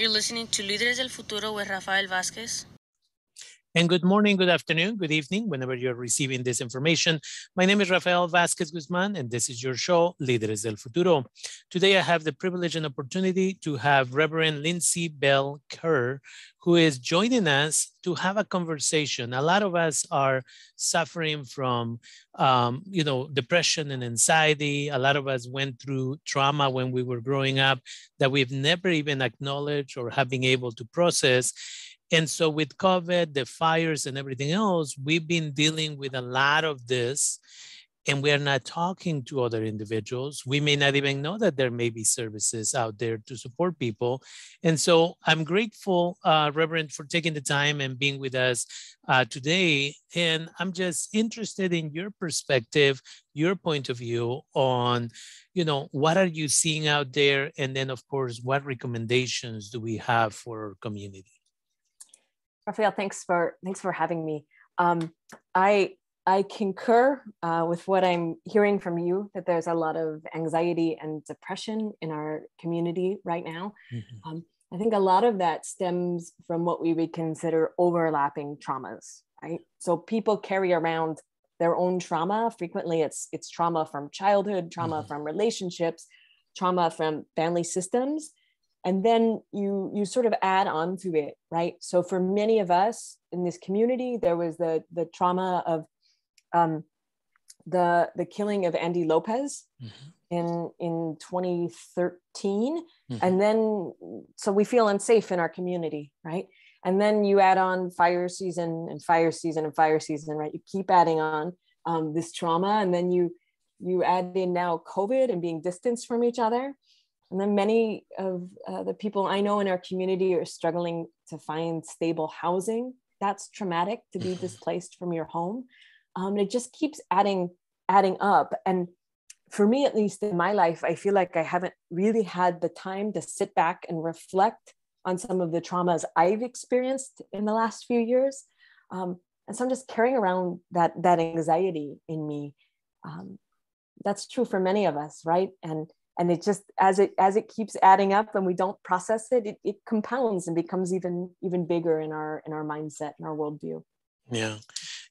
You're listening to Líderes del Futuro with Rafael Vázquez. And good morning, good afternoon, good evening, whenever you're receiving this information. My name is Rafael Vasquez Guzman, and this is your show, Líderes del Futuro. Today, I have the privilege and opportunity to have Reverend Lindsay Bell Kerr, who is joining us to have a conversation. A lot of us are suffering from, um, you know, depression and anxiety. A lot of us went through trauma when we were growing up that we've never even acknowledged or have been able to process. And so with COVID, the fires and everything else, we've been dealing with a lot of this and we are not talking to other individuals. We may not even know that there may be services out there to support people. And so I'm grateful, uh, Reverend, for taking the time and being with us uh, today. And I'm just interested in your perspective, your point of view on, you know, what are you seeing out there? And then, of course, what recommendations do we have for our community? Rafael, thanks for thanks for having me. Um, I I concur uh, with what I'm hearing from you that there's a lot of anxiety and depression in our community right now. Mm-hmm. Um, I think a lot of that stems from what we would consider overlapping traumas, right? So people carry around their own trauma. Frequently, it's it's trauma from childhood, trauma mm-hmm. from relationships, trauma from family systems, and then you you sort of add on to it right? So for many of us in this community there was the the trauma of um, the the killing of andy lopez mm-hmm. in in 2013 mm-hmm. and then so we feel unsafe in our community right? And then you add on fire season and fire season and fire season right? You keep adding on um, this trauma and then you you add in now covid and being distanced from each other and then many of uh, the people I know in our community are struggling to find stable housing. That's traumatic to be mm-hmm. displaced from your home. Um, it just keeps adding, adding up. And for me, at least in my life, I feel like I haven't really had the time to sit back and reflect on some of the traumas I've experienced in the last few years. Um, and so I'm just carrying around that that anxiety in me. Um, that's true for many of us, right? And and it just as it as it keeps adding up and we don't process it, it, it compounds and becomes even even bigger in our in our mindset and our worldview yeah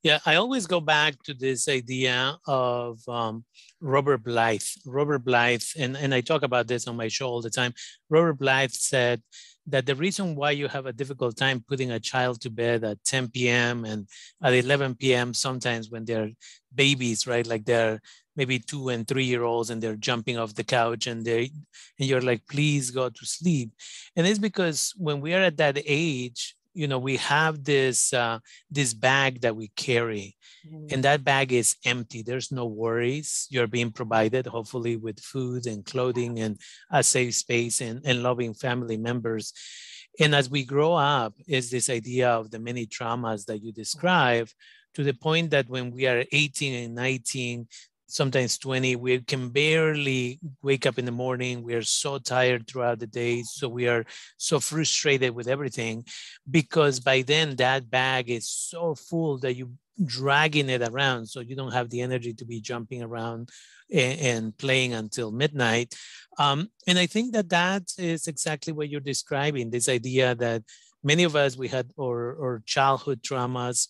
yeah i always go back to this idea of um, robert blythe robert blythe and, and i talk about this on my show all the time robert blythe said that the reason why you have a difficult time putting a child to bed at 10 p.m. and at 11 p.m. sometimes when they're babies, right? Like they're maybe two and three year olds and they're jumping off the couch and they and you're like please go to sleep. And it's because when we are at that age you know we have this uh, this bag that we carry mm-hmm. and that bag is empty. There's no worries. You're being provided hopefully with food and clothing and a safe space and, and loving family members. And as we grow up is this idea of the many traumas that you describe to the point that when we are 18 and 19 sometimes 20 we can barely wake up in the morning we are so tired throughout the day so we are so frustrated with everything because by then that bag is so full that you dragging it around so you don't have the energy to be jumping around and, playing until midnight. Um, and i think that that is exactly what you're describing this idea that many of us we had or, or childhood traumas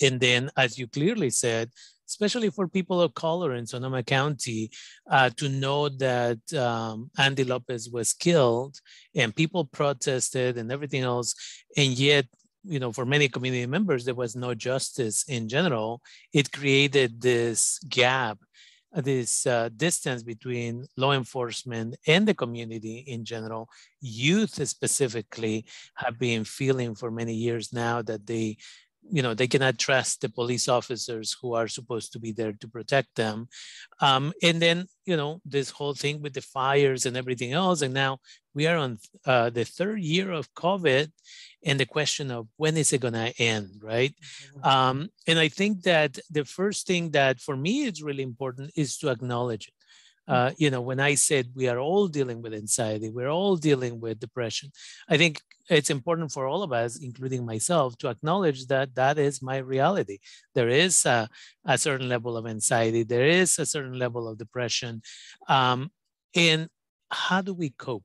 and then as you clearly said especially for people of color in Sonoma County, uh, to know that um, Andy Lopez was killed and people protested and everything else. And yet, you know, for many community members, there was no justice in general. It created this gap, this uh, distance between law enforcement and the community in general. Youth specifically have been feeling for many years now that they you know they cannot trust the police officers who are supposed to be there to protect them. Um, and then you know this whole thing with the fires and everything else and now we are on uh, the third year of covid and the question of when is it going to end right? Mm-hmm. um, and i think that the first thing that for me is really important is to acknowledge it uh, you know, when I said we are all dealing with anxiety, we're all dealing with depression, I think it's important for all of us, including myself, to acknowledge that that is my reality. There is a, a certain level of anxiety, there is a certain level of depression. Um, and how do we cope?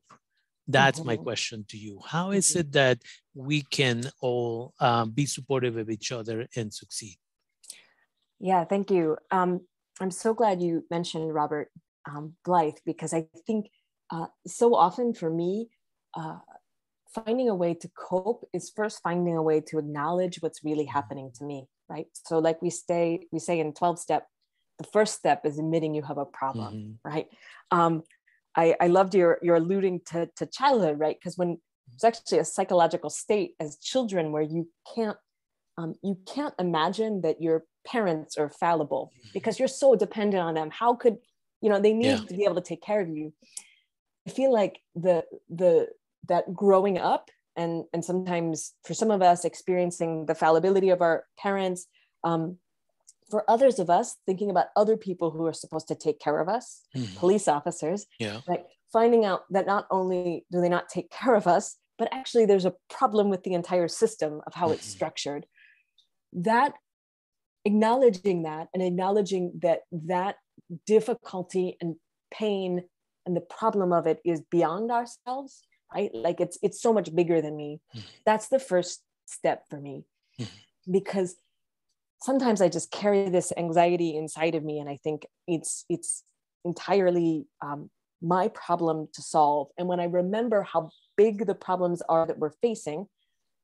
That's mm-hmm. my question to you. How is mm-hmm. it that we can all um, be supportive of each other and succeed? Yeah, thank you. Um, I'm so glad you mentioned Robert um, Blythe because I think uh, so often for me, uh, finding a way to cope is first finding a way to acknowledge what's really happening to me, right? So, like we stay, we say in 12 step, the first step is admitting you have a problem, mm-hmm. right? Um, I, I loved your your alluding to, to childhood, right? Because when it's actually a psychological state as children where you can't um, you can't imagine that your parents are fallible because you're so dependent on them. How could you know they need yeah. to be able to take care of you? I feel like the the that growing up and and sometimes for some of us experiencing the fallibility of our parents um, for others of us thinking about other people who are supposed to take care of us mm-hmm. police officers yeah like finding out that not only do they not take care of us but actually there's a problem with the entire system of how mm-hmm. it's structured that acknowledging that and acknowledging that that difficulty and pain and the problem of it is beyond ourselves right like it's it's so much bigger than me mm-hmm. that's the first step for me mm-hmm. because sometimes i just carry this anxiety inside of me and i think it's it's entirely um, my problem to solve and when i remember how big the problems are that we're facing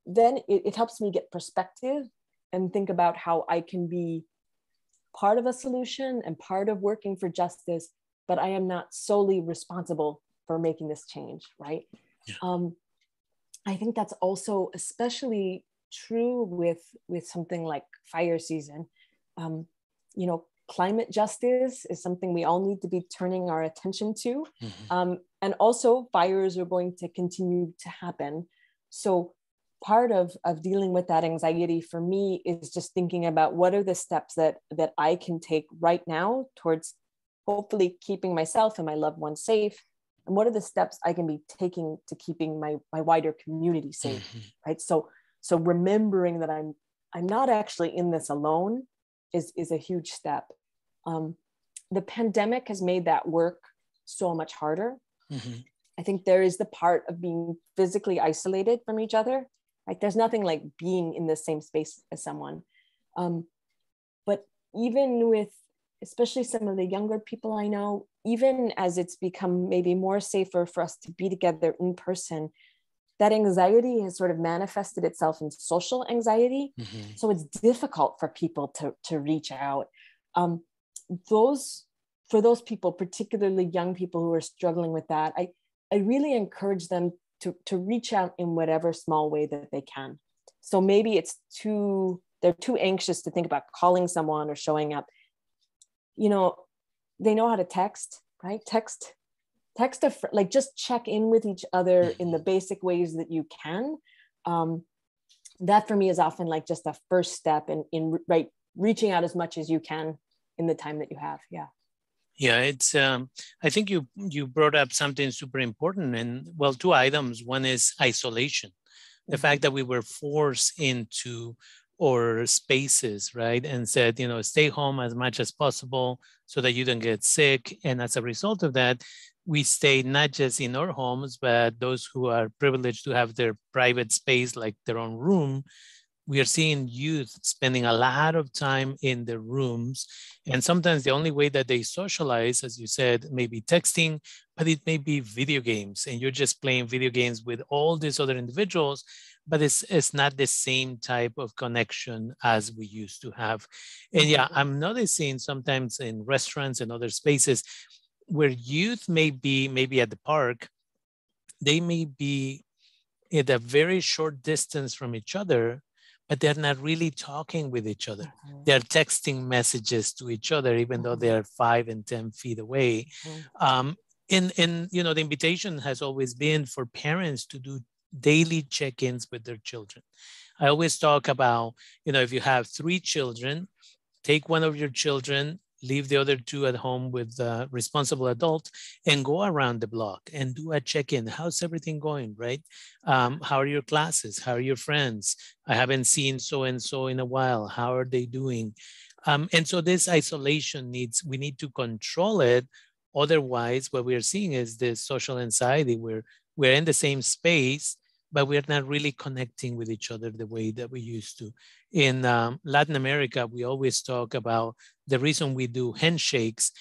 then it, it helps me get perspective and think about how i can be part of a solution and part of working for justice but i am not solely responsible for making this change right yeah. um, i think that's also especially true with with something like fire season um, you know climate justice is something we all need to be turning our attention to mm-hmm. um, and also fires are going to continue to happen so part of of dealing with that anxiety for me is just thinking about what are the steps that that i can take right now towards hopefully keeping myself and my loved ones safe and what are the steps i can be taking to keeping my my wider community safe mm-hmm. right so so remembering that i'm i'm not actually in this alone is is a huge step um, the pandemic has made that work so much harder mm-hmm. i think there is the part of being physically isolated from each other right there's nothing like being in the same space as someone um, but even with especially some of the younger people I know, even as it's become maybe more safer for us to be together in person, that anxiety has sort of manifested itself in social anxiety. Mm-hmm. So it's difficult for people to, to reach out. Um, those for those people, particularly young people who are struggling with that, I, I really encourage them to, to reach out in whatever small way that they can. So maybe it's too, they're too anxious to think about calling someone or showing up you know, they know how to text, right? Text, text a fr- like just check in with each other in the mm-hmm. basic ways that you can. Um, that for me is often like just a first step in in right reaching out as much as you can in the time that you have. Yeah. Yeah, it's. Um, I think you you brought up something super important, and well, two items. One is isolation, the mm-hmm. fact that we were forced into or spaces, right? And said, you know, stay home as much as possible so that you don't get sick. And as a result of that, we stay not just in our homes, but those who are privileged to have their private space, like their own room, we are seeing youth spending a lot of time in their rooms. And sometimes the only way that they socialize, as you said, may be texting, but it may be video games. And you're just playing video games with all these other individuals but it's it's not the same type of connection as we used to have. And yeah, mm-hmm. I'm noticing sometimes in restaurants and other spaces where youth may be maybe at the park, they may be at a very short distance from each other, but they're not really talking with each other. Mm-hmm. They're texting messages to each other, even mm-hmm. though they're five and 10 feet away. Mm-hmm. Um, and, and, you know, the invitation has always been for parents to do daily check-ins with their children. I always talk about, you know, if you have three children, take one of your children, leave the other two at home with the responsible adult and go around the block and do a check-in. How's everything going, right? Um, how are your classes? How are your friends? I haven't seen so-and-so in a while. How are they doing? Um, and so this isolation needs, we need to control it. Otherwise, what we are seeing is this social anxiety where we're in the same space, but we're not really connecting with each other the way that we used to. In um, Latin America, we always talk about the reason we do handshakes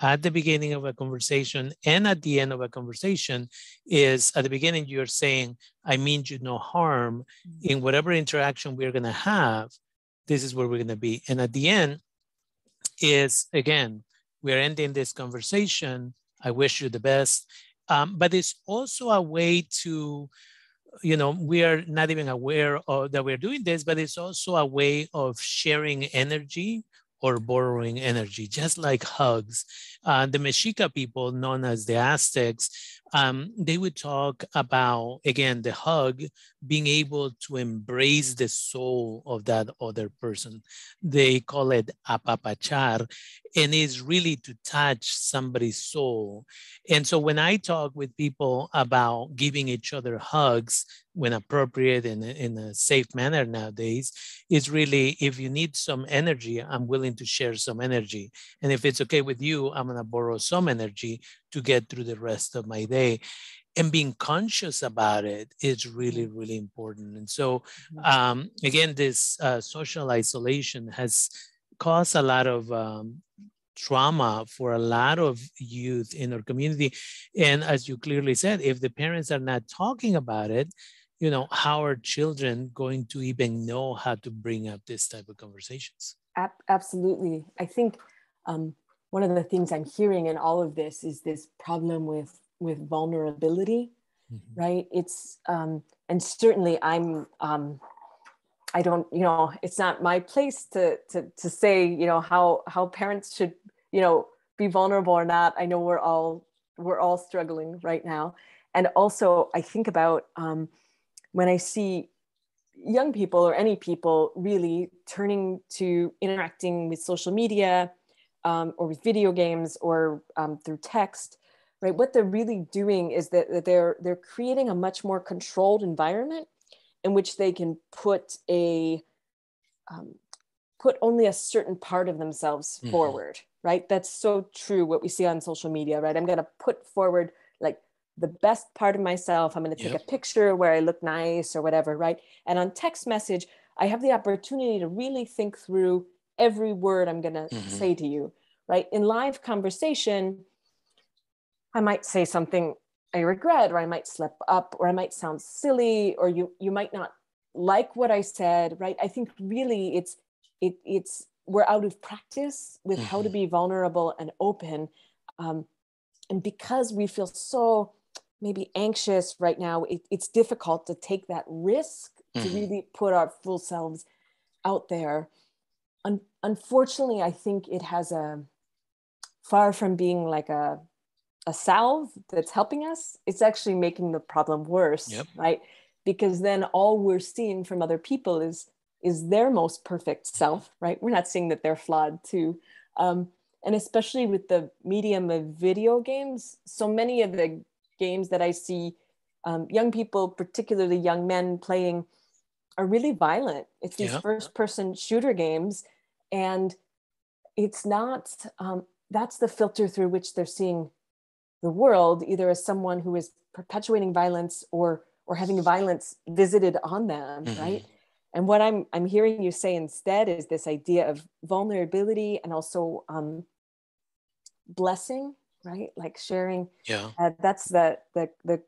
at the beginning of a conversation and at the end of a conversation is at the beginning you're saying i mean you no harm mm-hmm. in whatever interaction we're going to have this is where we're going to be and at the end is again we're ending this conversation i wish you the best um, but it's also a way to you know we are not even aware of that we're doing this but it's also a way of sharing energy or borrowing energy, just like hugs. Uh, the Mexica people, known as the Aztecs, um, they would talk about, again, the hug, being able to embrace the soul of that other person. They call it apapachar, and it's really to touch somebody's soul. And so when I talk with people about giving each other hugs when appropriate and in a safe manner nowadays, it's really if you need some energy, I'm willing to share some energy. And if it's okay with you, I'm going to borrow some energy to get through the rest of my day. And being conscious about it is really really important. And so mm-hmm. um, again this uh, social isolation has caused a lot of um, trauma for a lot of youth in our community. And as you clearly said if the parents are not talking about it you know how are children going to even know how to bring up this type of conversations? Absolutely. I think um, one of the things I'm hearing in all of this is this problem with with vulnerability, mm-hmm. right? It's um, and certainly I'm um, I don't you know it's not my place to to to say you know how how parents should you know be vulnerable or not. I know we're all we're all struggling right now, and also I think about um, when I see young people or any people really turning to interacting with social media um, or with video games or um, through text, right? What they're really doing is that, that they're they're creating a much more controlled environment in which they can put a um, put only a certain part of themselves mm-hmm. forward, right? That's so true. What we see on social media, right? I'm going to put forward like the best part of myself. I'm going to take yep. a picture where I look nice or whatever, right? And on text message, I have the opportunity to really think through every word I'm going to mm-hmm. say to you, right? In live conversation, I might say something I regret, or I might slip up, or I might sound silly, or you you might not like what I said, right? I think really it's it it's we're out of practice with mm-hmm. how to mm-hmm. be vulnerable and open, um, and because we feel so maybe anxious right now, it, it's difficult to take that risk mm-hmm. to really put our full selves out there unfortunately, I think it has a far from being like a a salve that's helping us, it's actually making the problem worse, yep. right? Because then all we're seeing from other people is is their most perfect self, right? We're not seeing that they're flawed too. Um, and especially with the medium of video games, so many of the games that I see um, young people, particularly young men, playing are really violent. It's these first person shooter games and it's not um, that's the filter through which they're seeing the world either as someone who is perpetuating violence or or having violence visited on them mm-hmm. right and what i'm i'm hearing you say instead is this idea of vulnerability and also um, blessing right like sharing yeah uh, that's the the the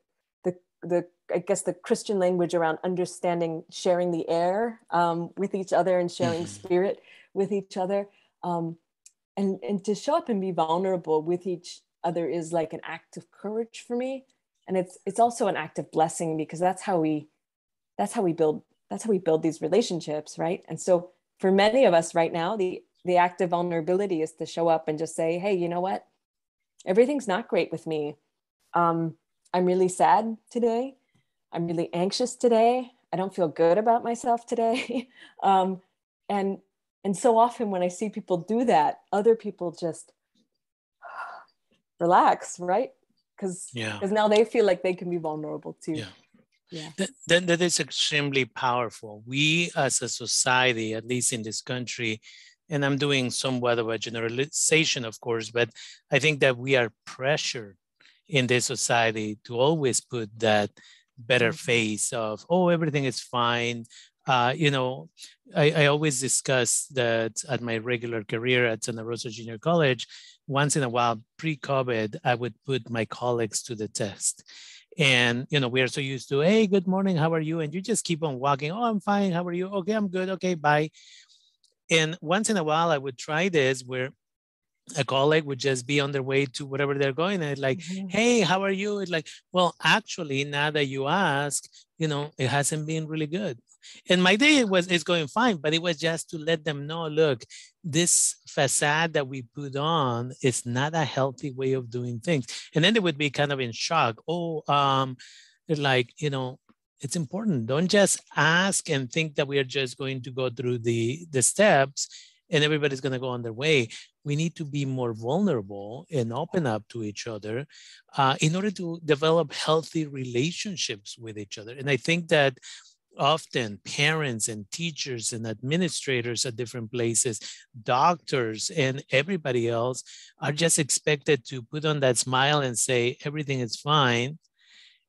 the the I guess the Christian language around understanding sharing the air um, with each other and sharing mm-hmm. spirit with each other um, and and to show up and be vulnerable with each other is like an act of courage for me. And it's it's also an act of blessing because that's how we that's how we build that's how we build these relationships right? And so for many of us right now the the act of vulnerability is to show up and just say hey you know what? Everything's not great with me. Um, i'm really sad today. I'm really anxious today. I don't feel good about myself today. Um, and and so often when I see people do that, other people just relax, right? Because yeah. because now they feel like they can be vulnerable too. Yeah. Yeah. That, that, that is extremely powerful. We as a society, at least in this country, and I'm doing somewhat of a generalization, of course, but I think that we are pressured in this society to always put that better Mhm. face of oh everything is fine uh, you know I, I always discuss that at my regular career at santa rosa junior college once in a while pre-covid i would put my colleagues to the test. And you know we are so used to hey good morning how are you? And you just keep on walking oh i'm fine how are you? Okay i'm good okay bye. And once in a while i would try this where a colleague would just be on their way to whatever they're going and like Mhm. hey how are you? It's like well actually now that you ask you know it hasn't been really good and my day was is going fine but it was just to let them know look this facade that we put on is not a healthy way of doing things. And then they would be kind of in shock. Oh um like you know it's important. Don't just ask and think that we are just going to go through the the steps and everybody's going to go on their way. We need to be more vulnerable and open up to each other uh, in order to develop healthy relationships with each other. And I think that often parents and teachers and administrators at different places, doctors and everybody else are just expected to put on that smile and say, everything is fine.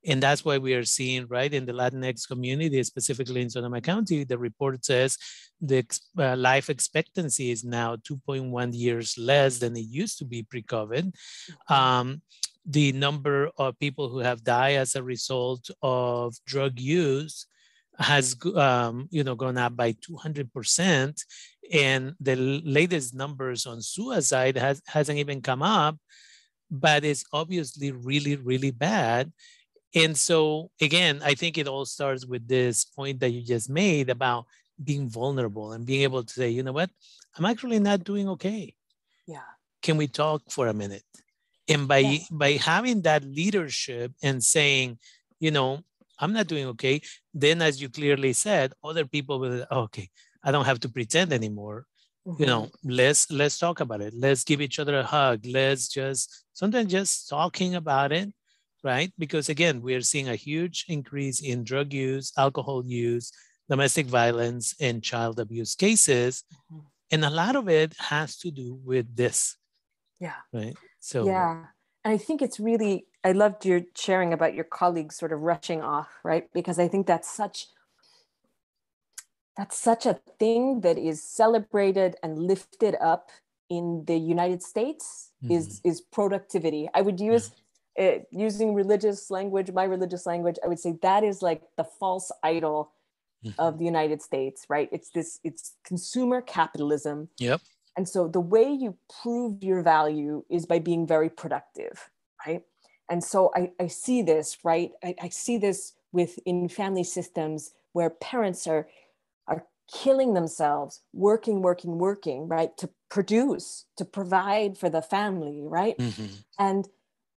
And that's why we are seeing, right, in the Latinx community, specifically in Sonoma County, the report says the uh, life expectancy is now 2.1 years less than it used to be pre COVID. Um, the number of people who have died as a result of drug use has um, you know gone up by 200% and the latest numbers on suicide has, hasn't even come up but it's obviously really really bad. And so again i think it all starts with this point that you just made about being vulnerable and being able to say you know what? I'm actually not doing okay. Yeah. Can we talk for a minute? And by Yeah. by having that leadership and saying you know i'm not doing okay. Then as you clearly said other people will "Oh, okay i don't have to pretend anymore. You know Mm-hmm. let's let's talk about it. Let's give each other a hug. Let's just sometimes just talking about it right? Because again we are seeing a huge increase in drug use alcohol use domestic violence and child abuse cases. Mhm. and a lot of it has to do with this. Yeah. Right? So yeah. And i think it's really i loved your sharing about your colleagues sort of rushing off right because i think that's such that's such a thing that is celebrated and lifted up in the united states is is productivity i would use uh, using religious language my religious language i would say that is like the false idol Mhm. of the united states right it's this it's consumer capitalism Yep. and so the way you prove your value is by being very productive, right? And so I, I see this, right? I, I see this within family systems where parents are are killing themselves, working, working, working, right? To produce, to provide for the family, right? Mhm. And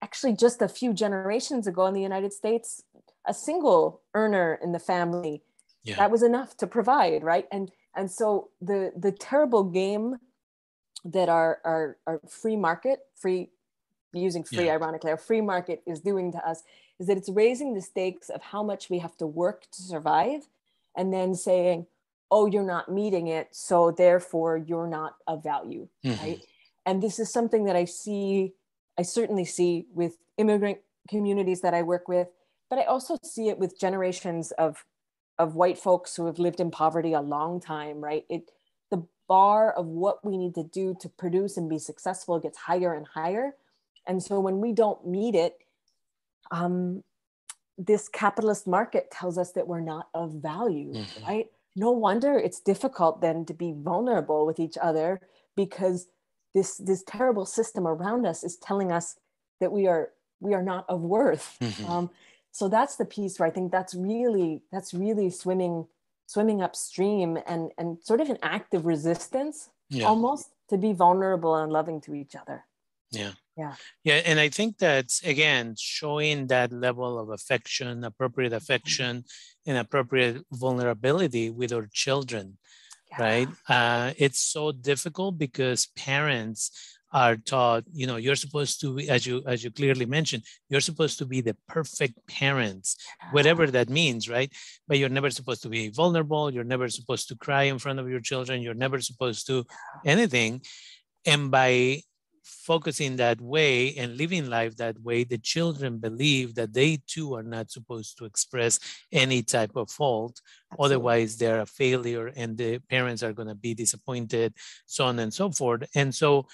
actually, just a few generations ago in the United States, a single earner in the family Yeah. that was enough to provide, right? And and so the the terrible game that our our, our free market, free using free Yeah. ironically, our free market is doing to us is that it's raising the stakes of how much we have to work to survive, and then saying, "Oh, you're not meeting it, so therefore you're not of value." Mhm. right? And this is something that I see, I certainly see with immigrant communities that I work with, but I also see it with generations of of white folks who have lived in poverty a long time, right? It the bar of what we need to do to produce and be successful gets higher and higher. And so when we don't meet it, um, this capitalist market tells us that we're not of value, Mhm. right? No wonder it's difficult then to be vulnerable with each other because this this terrible system around us is telling us that we are we are not of worth. Mhm. Um, so that's the piece where I think that's really that's really swimming swimming upstream and and sort of an act of resistance Yeah. almost to be vulnerable and loving to each other. Yeah. Yeah. Yeah. And I think that's again showing that level of affection, Mm-hmm. appropriate affection, and appropriate vulnerability with our children, Yeah. right? Uh, it's so difficult because parents are taught, you know, you're supposed to be, as you as you clearly mentioned, you're supposed to be the perfect parents, whatever that means, right? But you're never supposed to be vulnerable. You're never supposed to cry in front of your children. You're never supposed to anything. And by focusing that way and living life that way, the children believe that they too are not supposed to express any type of fault. Absolutely. Otherwise, they're a failure and the parents are going to be disappointed, so on and so forth. And so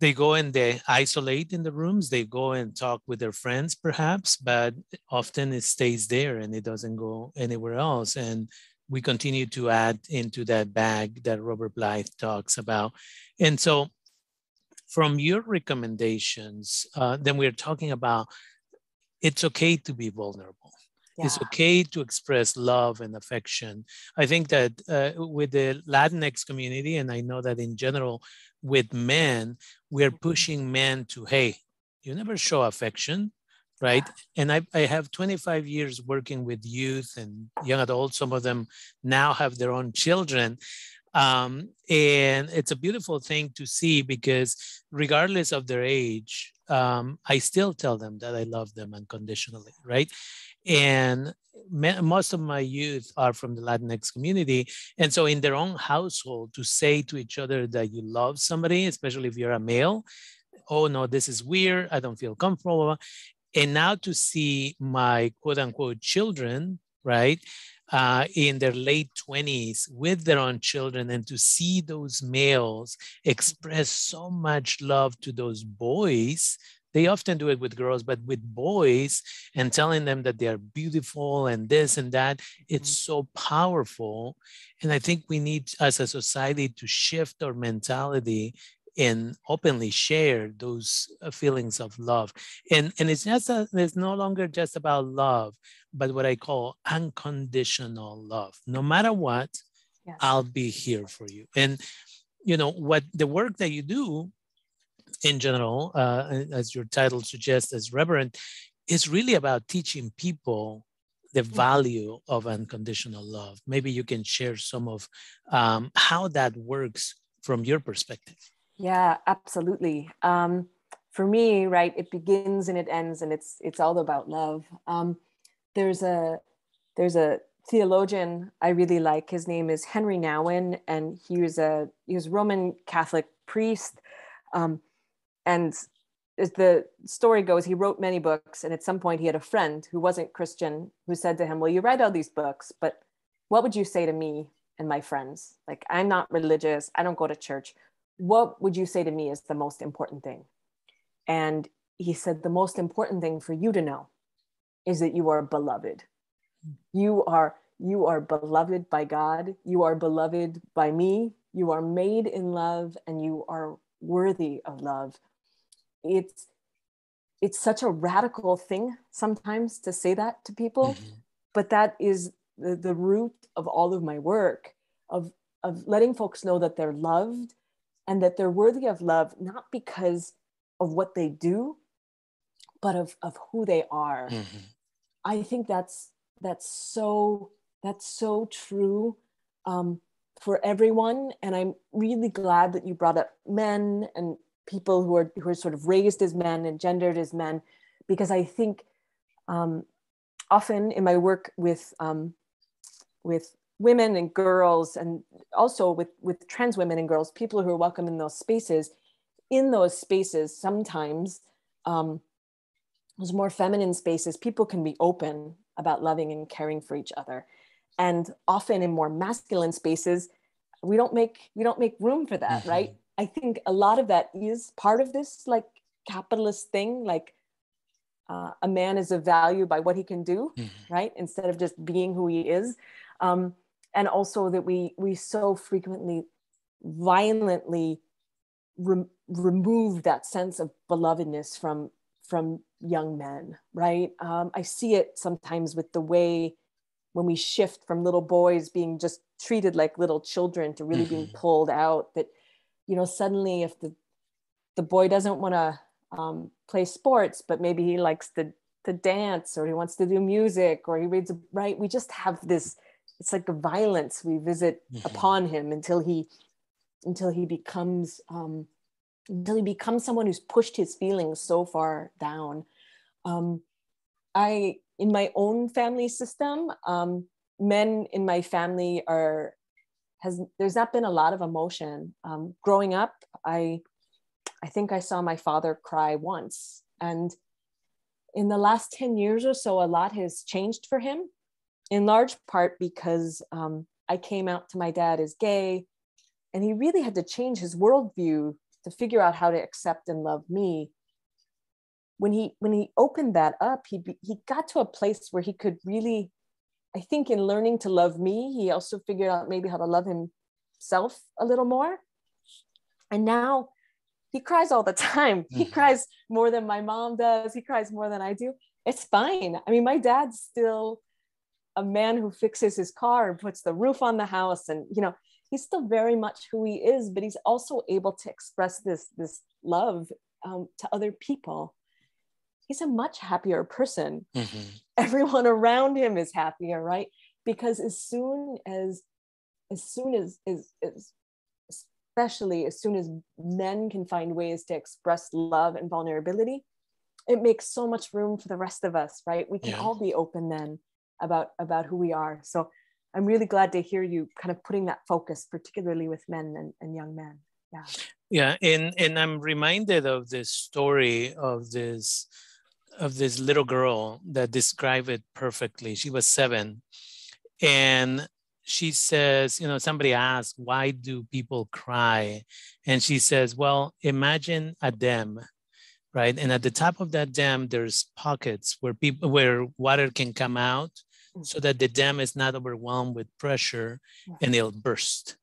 they go and they isolate in the rooms, they go and talk with their friends perhaps, but often it stays there and it doesn't go anywhere else. And we continue to add into that bag that Robert Blythe talks about. And so from your recommendations, uh, then we're talking about it's okay to be vulnerable. Yeah. It's okay to express love and affection. I think that uh, with the Latinx community, and I know that in general with men, we're mm-hmm. pushing men to, hey, you never show affection, right? Yeah. And I, I have 25 years working with youth and young adults. Some of them now have their own children. Um, and it's a beautiful thing to see because regardless of their age, um, I still tell them that I love them unconditionally, right? And most of my youth are from the Latinx community. And so in their own household, to say to each other that you love somebody, especially if you're a male, oh no, this is weird, I don't feel comfortable. And now to see my quote unquote children, right? Uh, in their late 20s with their own children and to see those males express so much love to those boys they often do it with girls but with boys and telling them that they are beautiful and this and that it's mm-hmm. so powerful and i think we need as a society to shift our mentality and openly share those uh, feelings of love. And and it's just a, it's no longer just about love but what i call unconditional love. No matter what yes. i'll be here for you. And you know what the work that you do in general uh, as your title suggests as reverend is really about teaching people the mm-hmm. value of unconditional love. Maybe you can share some of um, how that works from your perspective yeah, absolutely. Um, for me, right, it begins and it ends, and it's it's all about love. Um, there's a there's a theologian I really like. His name is Henry Nouwen, and he was a he was Roman Catholic priest. Um, and as the story goes, he wrote many books, and at some point he had a friend who wasn't Christian who said to him, "Well, you write all these books, but what would you say to me and my friends? Like, I'm not religious. I don't go to church what would you say to me is the most important thing? And he said, the most important thing for you to know is that you are beloved. You are you are beloved by God. You are beloved by me. You are made in love and you are worthy of love. It's it's such a radical thing sometimes to say that to people, mm-hmm. but that is the, the root of all of my work of of letting folks know that they're loved and that they're worthy of love not because of what they do but of, of who they are mm-hmm. i think that's that's so that's so true um, for everyone and i'm really glad that you brought up men and people who are who are sort of raised as men and gendered as men because i think um, often in my work with um, with women and girls and also with with trans women and girls people who are welcome in those spaces. In those spaces sometimes um, those more feminine spaces people can be open about loving and caring for each other. And often in more masculine spaces we don't make we don't make room for that mm-hmm. right? I think a lot of that is part of this like capitalist thing like uh, a man is of value by what he can do mm-hmm. right? Instead of just being who he is. Um, and also that we we so frequently violently re- remove that sense of belovedness from from young men right um, i see it sometimes with the way when we shift from little boys being just treated like little children to really mm-hmm. being pulled out that you know suddenly if the the boy doesn't want to um, play sports but maybe he likes to to dance or he wants to do music or he reads right we just have this it's like a violence we visit mm-hmm. upon him until he until he becomes um, until he becomes someone who's pushed his feelings so far down. Um, I in my own family system, um, men in my family are has there's not been a lot of emotion. Um, growing up, I I think I saw my father cry once. And in the last 10 years or so, a lot has changed for him, in large part because um, I came out to my dad as gay. And he really had to change his worldview to figure out how to accept and love me. When he when he opened that up, he he got to a place where he could really, I think, in learning to love me, he also figured out maybe how to love himself a little more. And now he cries all the time. He cries more than my mom does. He cries more than I do. It's fine. I mean, my dad's still a man who fixes his car and puts the roof on the house and you know he's still very much who he is but he's also able to express this this love um, to other people he's a much happier person mm-hmm. everyone around him is happier right because as soon as as soon as, as, as especially as soon as men can find ways to express love and vulnerability, it makes so much room for the rest of us, right? We can yeah. all be open then about about who we are. So I'm really glad to hear you kind of putting that focus, particularly with men and, and young men. Yeah. Yeah, and and I'm reminded of this story of this of this little girl that described it perfectly. She was seven, and she says, you know, somebody asked, why do people cry? And she says, well, imagine a dam, right? And at the top of that dam, there's pockets where people where water can come out. Mm-hmm. so that the dam is not overwhelmed with pressure mm-hmm. and it'll burst.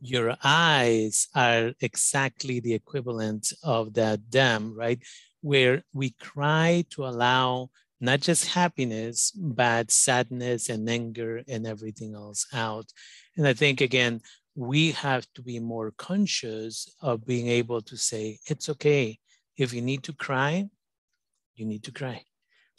Your eyes are exactly the equivalent of that dam, right? Where we cry to allow not just happiness, but sadness and anger and everything else out. And I think, again, we have to be more conscious of being able to say, it's okay. If you need to cry, you need to cry.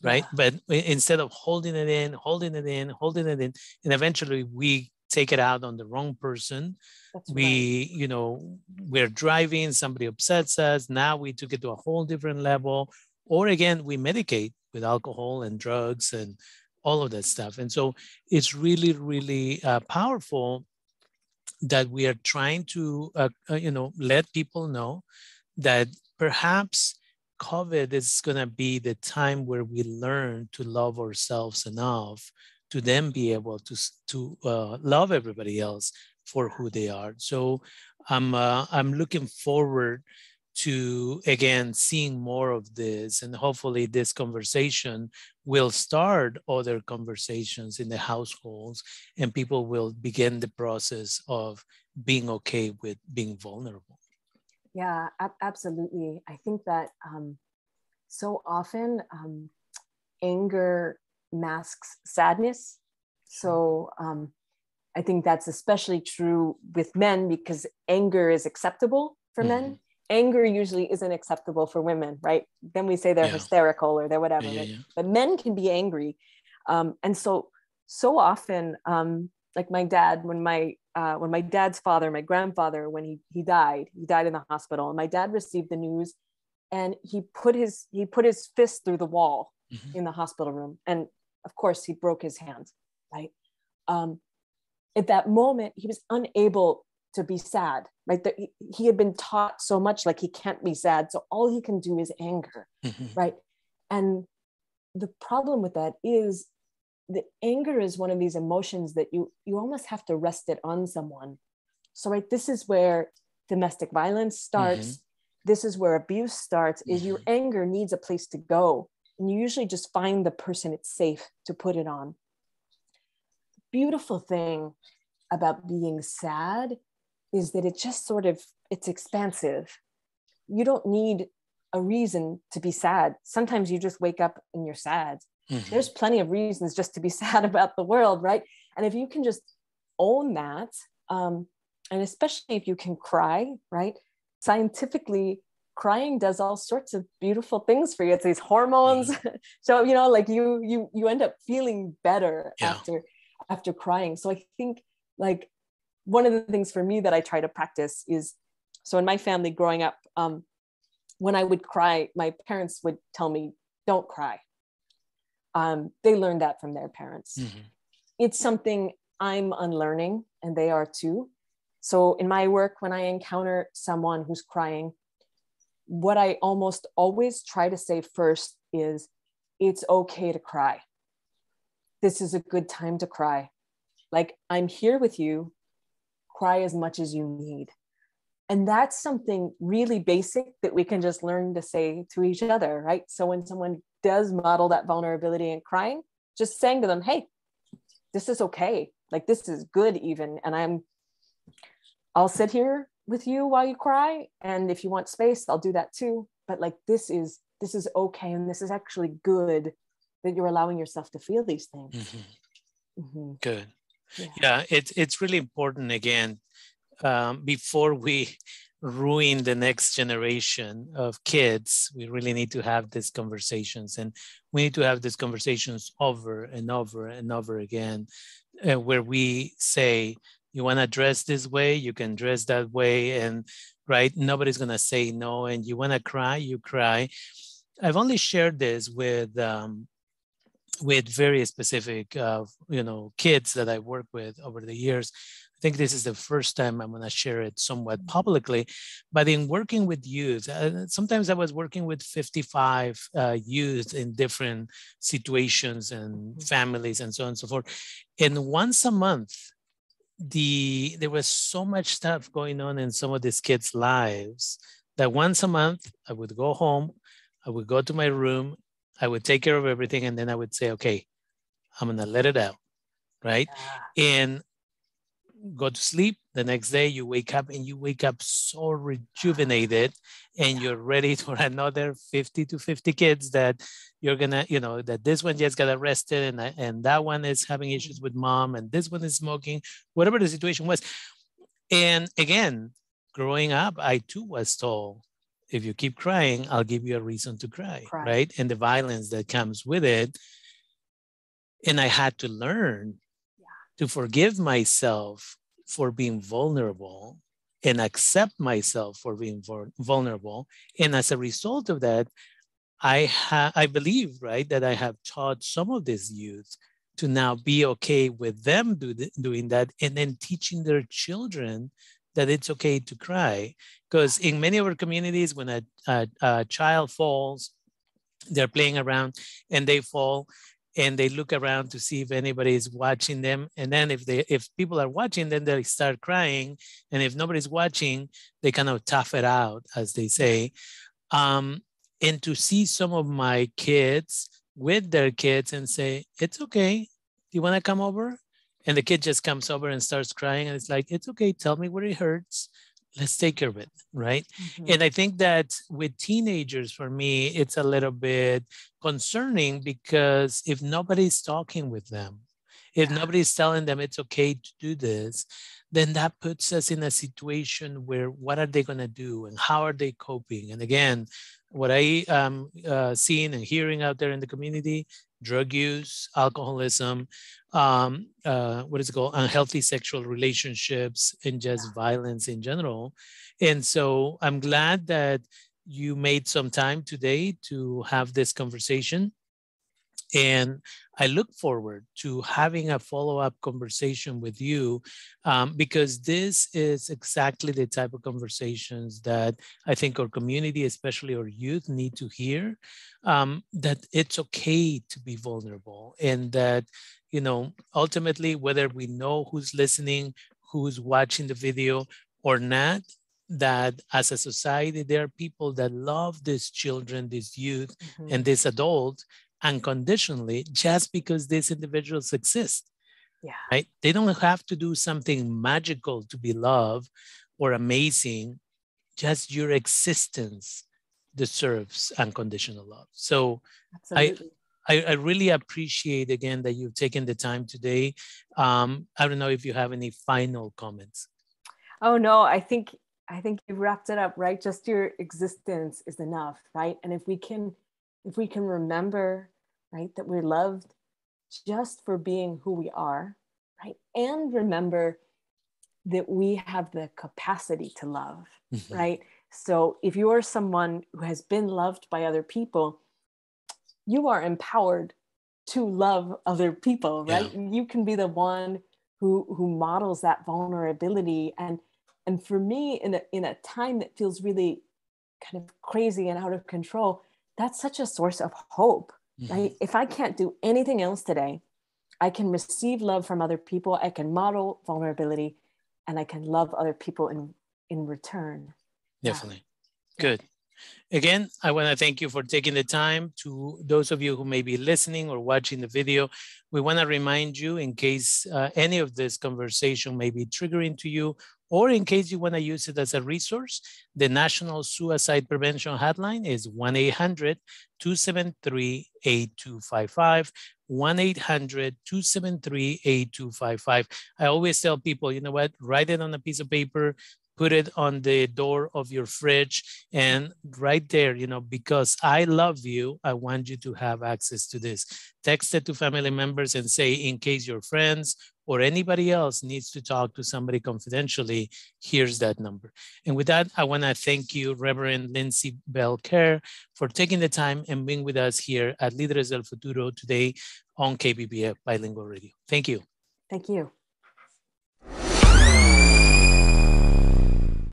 Right. Yeah. But instead of holding it in, holding it in, holding it in, and eventually we take it out on the wrong person. That's we, right. you know, we're driving, somebody upsets us. Now we took it to a whole different level. Or again, we medicate with alcohol and drugs and all of that stuff. And so it's really, really uh, powerful that we are trying to, uh, uh, you know, let people know that perhaps COVID is going to be the time where we learn to love ourselves enough to then be able to to uh, love everybody else for who they are. So I'm uh, I'm looking forward to again seeing more of this and hopefully this conversation will start other conversations in the households and people will begin the process of being okay with being vulnerable yeah ab- absolutely i think that um, so often um, anger masks sadness so um, i think that's especially true with men because anger is acceptable for mm-hmm. men anger usually isn't acceptable for women, right? Then we say they're yeah. hysterical or they're whatever. Yeah, yeah, but men can be angry. Um, and so, so often, um, like my dad, when my uh, when my dad's father, my grandfather, when he he died, he died in the hospital, and my dad received the news, and he put his he put his fist through the wall mm-hmm. in the hospital room, and of course he broke his hand, right? Um, at that moment, he was unable to be sad right that he had been taught so much like he can't be sad so all he can do is anger mm-hmm. right and the problem with that is that anger is one of these emotions that you you almost have to rest it on someone. So right this is where domestic violence starts. Mm-hmm. this is where abuse starts is mm-hmm. your anger needs a place to go. And you usually just find the person it's safe to put it on. Beautiful thing about being sad is that it just sort of it's expansive. You don't need a reason to be sad. Sometimes you just wake up and you're sad mm-hmm. there's plenty of reasons just to be sad about the world right and if you can just own that um, and especially if you can cry right scientifically crying does all sorts of beautiful things for you it's these hormones mm-hmm. so you know like you you you end up feeling better yeah. after after crying so i think like one of the things for me that I try to practice is so in my family growing up, um, when I would cry, my parents would tell me, don't cry. Um, they learned that from their parents. Mm-hmm. It's something I'm unlearning, and they are too. So in my work, when I encounter someone who's crying, what I almost always try to say first is it's okay to cry. This is a good time to cry. Like, I'm here with you. Cry as much as you need. And that's something really basic that we can just learn to say to each other, right? So when someone does model that vulnerability and crying, just saying to them, hey, this is okay. Like, this is good, even. And I'm, I'll sit here with you while you cry. And if you want space, I'll do that too. But like, this is, this is okay. And this is actually good that you're allowing yourself to feel these things. Mm-hmm. Mm-hmm. Good. Yeah. yeah, it's it's really important again um, before we ruin the next generation of kids, we really need to have these conversations, and we need to have these conversations over and over and over again, uh, where we say, "You want to dress this way, you can dress that way," and right, nobody's gonna say no. And you want to cry, you cry. I've only shared this with um, with very specific, uh, you know, kids that I work with over the years. I think this is the first time I'm going to share it somewhat mm-hmm. publicly. But in working with youth, uh, sometimes I was working with 55 uh, youth in different situations and mm-hmm. families and so on and so forth. And once a month, the there was so much stuff going on in some of these kids' lives that once a month I would go home, I would go to my room, I would take care of everything, and then I would say, okay, I'm gonna let it out, right? Yeah. And go to sleep. The next day you wake up and you wake up so rejuvenated and you're ready for another 50 to 50 kids that you're gonna, you know, that this one just got arrested and, and that one is having issues with mom and this one is smoking, whatever the situation was. And again, growing up, I too was told, if you keep crying, I'll give you a reason to cry, cry, right? And the violence that comes with it. And I had to learn. To forgive myself for being vulnerable and accept myself for being vulnerable. And as a result of that, I ha- I believe, right, that I have taught some of these youth to now be okay with them do th- doing that and then teaching their children that it's okay to cry. Because in many of our communities, when a, a, a child falls, they're playing around and they fall and they look around to see if anybody is watching them. And then if they if people are watching then they start crying. And if nobody's watching they kind of tough it out as they say. Um, and to see some of my kids with their kids and say it's okay. Do you want to come over? And the kid just comes over and starts crying. And it's like it's okay. Tell me where it hurts let's take care of it right mm-hmm. and i think that with teenagers for me it's a little bit concerning because if nobody's talking with them if yeah. nobody's telling them it's okay to do this then that puts us in a situation where what are they going to do and how are they coping and again what i am uh, seeing and hearing out there in the community drug use, alcoholism, um, uh, what is it called, unhealthy sexual relationships, and just violence in general. And so I'm glad that you made some time today to have this conversation. And I look forward to having a follow up conversation with you um, because this is exactly the type of conversations that I think our community, especially our youth, need to hear. Um, that it's okay to be vulnerable and that, you know, ultimately, whether we know who's listening, who's watching the video or not, that as a society there are people that love these children these youth mm-hmm. and this adult unconditionally just because these individuals exist. Yeah. Right? They don't have to do something magical to be loved or amazing. Just your existence deserves unconditional love. So Absolutely. I, I, I really appreciate again that you've taken the time today. Um, I don't know if you have any final comments. Oh no, I think I think you wrapped it up right. Just your existence is enough, right? And if we can if we can remember right? That we're loved just for being who we are, right? And remember that we have the capacity to love, mm-hmm. right? So if you are someone who has been loved by other people, you are empowered to love other people, right? Yeah. You can be the one who who models that vulnerability and and for me in a in a time that feels really kind of crazy and out of control, that's such a source of hope. Mm-hmm. Right? If I can't do anything else today, I can receive love from other people. I can model vulnerability, and I can love other people in in return. Definitely, yeah. good. Again, I want to thank you for taking the time. To those of you who may be listening or watching the video, we want to remind you in case uh, any of this conversation may be triggering to you, or in case you want to use it as a resource, the National Suicide Prevention Hotline is 1 800 273 8255. 1 800 273 8255. I always tell people, you know what, write it on a piece of paper, put it on the door of your fridge and right there you know because i love you i want you to have access to this text it to family members and say in case your friends or anybody else needs to talk to somebody confidentially here's that number. And with that i want to thank you reverend lindsay bell kerr for taking the time and being with us here at líderes del futuro today on kbbf bilingual radio. Thank you. Thank you